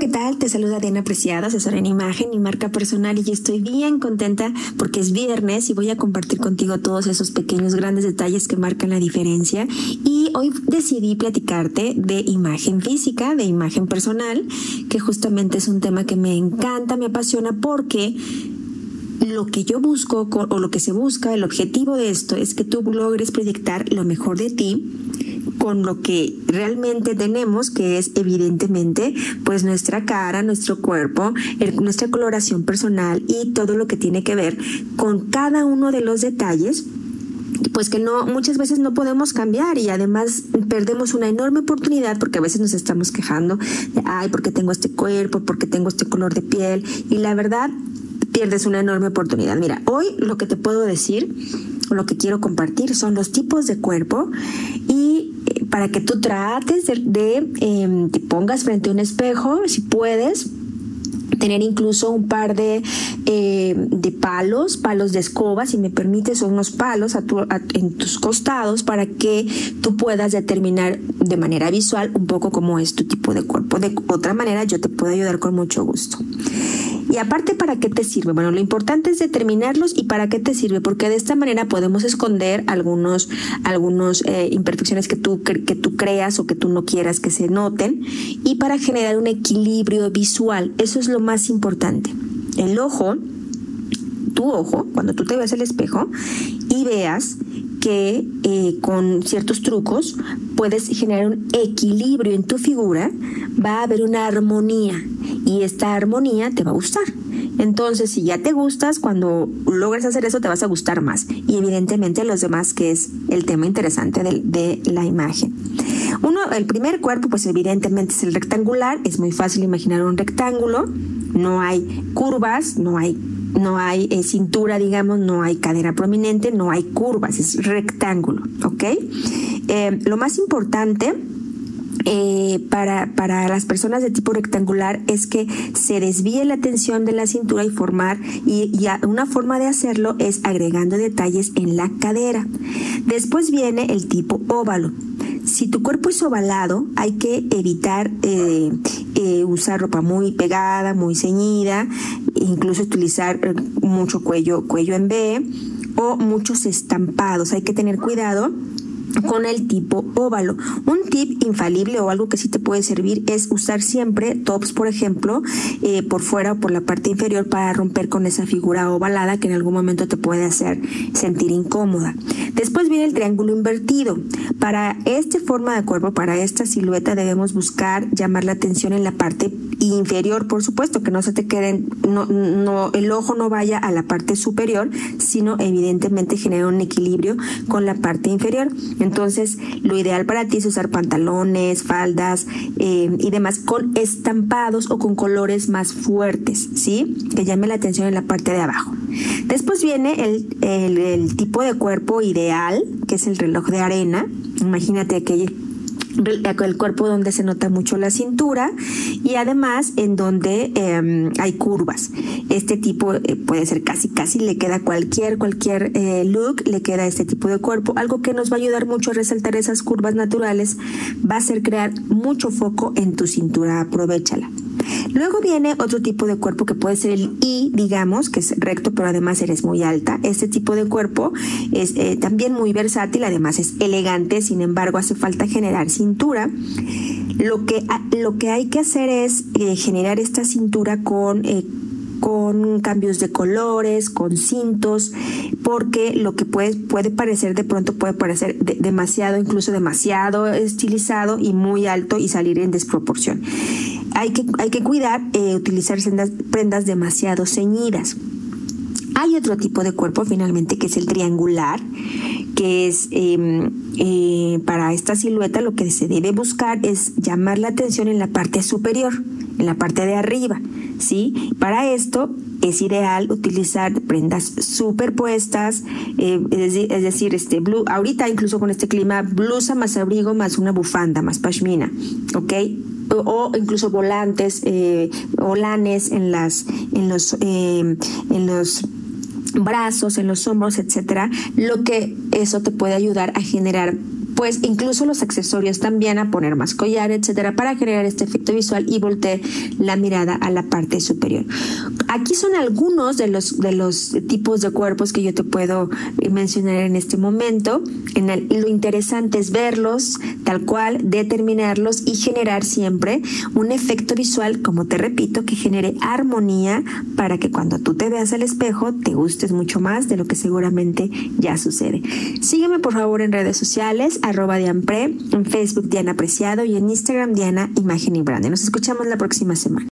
¿qué tal? Te saluda Diana Preciada, asesora en imagen y marca personal y estoy bien contenta porque es viernes y voy a compartir contigo todos esos pequeños grandes detalles que marcan la diferencia y hoy decidí platicarte de imagen física, de imagen personal, que justamente es un tema que me encanta, me apasiona porque lo que yo busco o lo que se busca, el objetivo de esto es que tú logres proyectar lo mejor de ti con lo que realmente tenemos, que es evidentemente pues nuestra cara, nuestro cuerpo, nuestra coloración personal y todo lo que tiene que ver con cada uno de los detalles pues que no muchas veces no podemos cambiar y además perdemos una enorme oportunidad porque a veces nos estamos quejando de ay porque tengo este cuerpo porque tengo este color de piel y la verdad pierdes una enorme oportunidad. Mira hoy lo que te puedo decir lo que quiero compartir son los tipos de cuerpo y para que tú trates de, em, te pongas frente a un espejo, si puedes, tener incluso un par de, eh, de palos, palos de escoba, si me permites, o unos palos en tus costados para que tú puedas determinar de manera visual un poco cómo es tu tipo de cuerpo. De otra manera, yo te puedo ayudar con mucho gusto. Y aparte, ¿para qué te sirve? Bueno, lo importante es determinarlos y para qué te sirve, porque de esta manera podemos esconder algunos, algunos eh, imperfecciones que tú, que tú creas o que tú no quieras que se noten y para generar un equilibrio visual. Eso es lo más importante. El ojo, tu ojo, cuando tú te ves al espejo y veas que eh, con ciertos trucos puedes generar un equilibrio en tu figura, va a haber una armonía y esta armonía te va a gustar. Entonces, si ya te gustas, cuando logres hacer eso, te vas a gustar más. Y evidentemente los demás, que es el tema interesante de, de la imagen. Uno, el primer cuerpo, pues evidentemente es el rectangular. Es muy fácil imaginar un rectángulo. No hay curvas, no hay no hay eh, cintura, digamos, no hay cadera prominente, no hay curvas, es rectángulo, ¿ok? Eh, lo más importante eh, para, para las personas de tipo rectangular es que se desvíe la tensión de la cintura y formar, y, una forma de hacerlo es agregando detalles en la cadera. Después viene el tipo óvalo. Si tu cuerpo es ovalado, hay que evitar eh, eh, usar ropa muy pegada, muy ceñida, incluso utilizar mucho cuello, cuello en B o muchos estampados. Hay que tener cuidado con el tipo óvalo. Un tip infalible o algo que sí te puede servir es usar siempre tops, por ejemplo, eh, por fuera o por la parte inferior para romper con esa figura ovalada que en algún momento te puede hacer sentir incómoda. Después viene el triángulo invertido. Para esta forma de cuerpo, para esta silueta debemos buscar llamar la atención en la parte inferior, por supuesto, que no se te queden, no, no, el ojo no vaya a la parte superior, sino evidentemente genera un equilibrio con la parte inferior. Entonces, lo ideal para ti es usar pantalones, faldas eh, y demás con estampados o con colores más fuertes, ¿sí? Que llame la atención en la parte de abajo. Después viene el, el tipo de cuerpo ideal, que es el reloj de arena. Imagínate aquel el cuerpo donde se nota mucho la cintura y además en donde em, hay curvas. Este tipo eh, puede ser casi, casi le queda cualquier, cualquier eh, look, le queda este tipo de cuerpo. Algo que nos va a ayudar mucho a resaltar esas curvas naturales va a ser crear mucho foco en tu cintura. Aprovechala. Luego viene otro tipo de cuerpo que puede ser el I, digamos, que es recto, pero además eres muy alta. Este tipo de cuerpo es eh, también muy versátil, además es elegante, sin embargo hace falta generar cintura. Lo que, lo que hay que hacer es eh, generar esta cintura con... Eh, con cambios de colores, con cintos, porque lo que puede, puede parecer de pronto puede parecer demasiado, incluso demasiado estilizado y muy alto y salir en desproporción hay que, hay que cuidar eh, utilizar prendas demasiado ceñidas. Hay otro tipo de cuerpo finalmente que es el triangular, que es em, eh, para esta silueta lo que se debe buscar es llamar la atención en la parte superior, en la parte de arriba, ¿sí? Para esto es ideal utilizar prendas superpuestas, eh, es, decir, este blue, ahorita incluso con este clima, blusa más abrigo más una bufanda más pashmina, ¿ok? O incluso volantes eh, en las en los eh, en los brazos, en los hombros, etcétera, lo que eso te puede ayudar a generar pues incluso los accesorios también a poner más collar, etcétera, para generar este efecto visual y voltear la mirada a la parte superior. Aquí son algunos de los, de los tipos de cuerpos que yo te puedo eh, mencionar en este momento. En lo interesante es verlos tal cual, determinarlos y generar siempre un efecto visual, como te repito, que genere armonía para que cuando tú te veas al espejo te gustes mucho más de lo que seguramente ya sucede. Sígueme por favor en redes sociales, arroba Dianpre, en Facebook Diana Apreciado y en Instagram Diana Imagen y Brand. Nos escuchamos la próxima semana.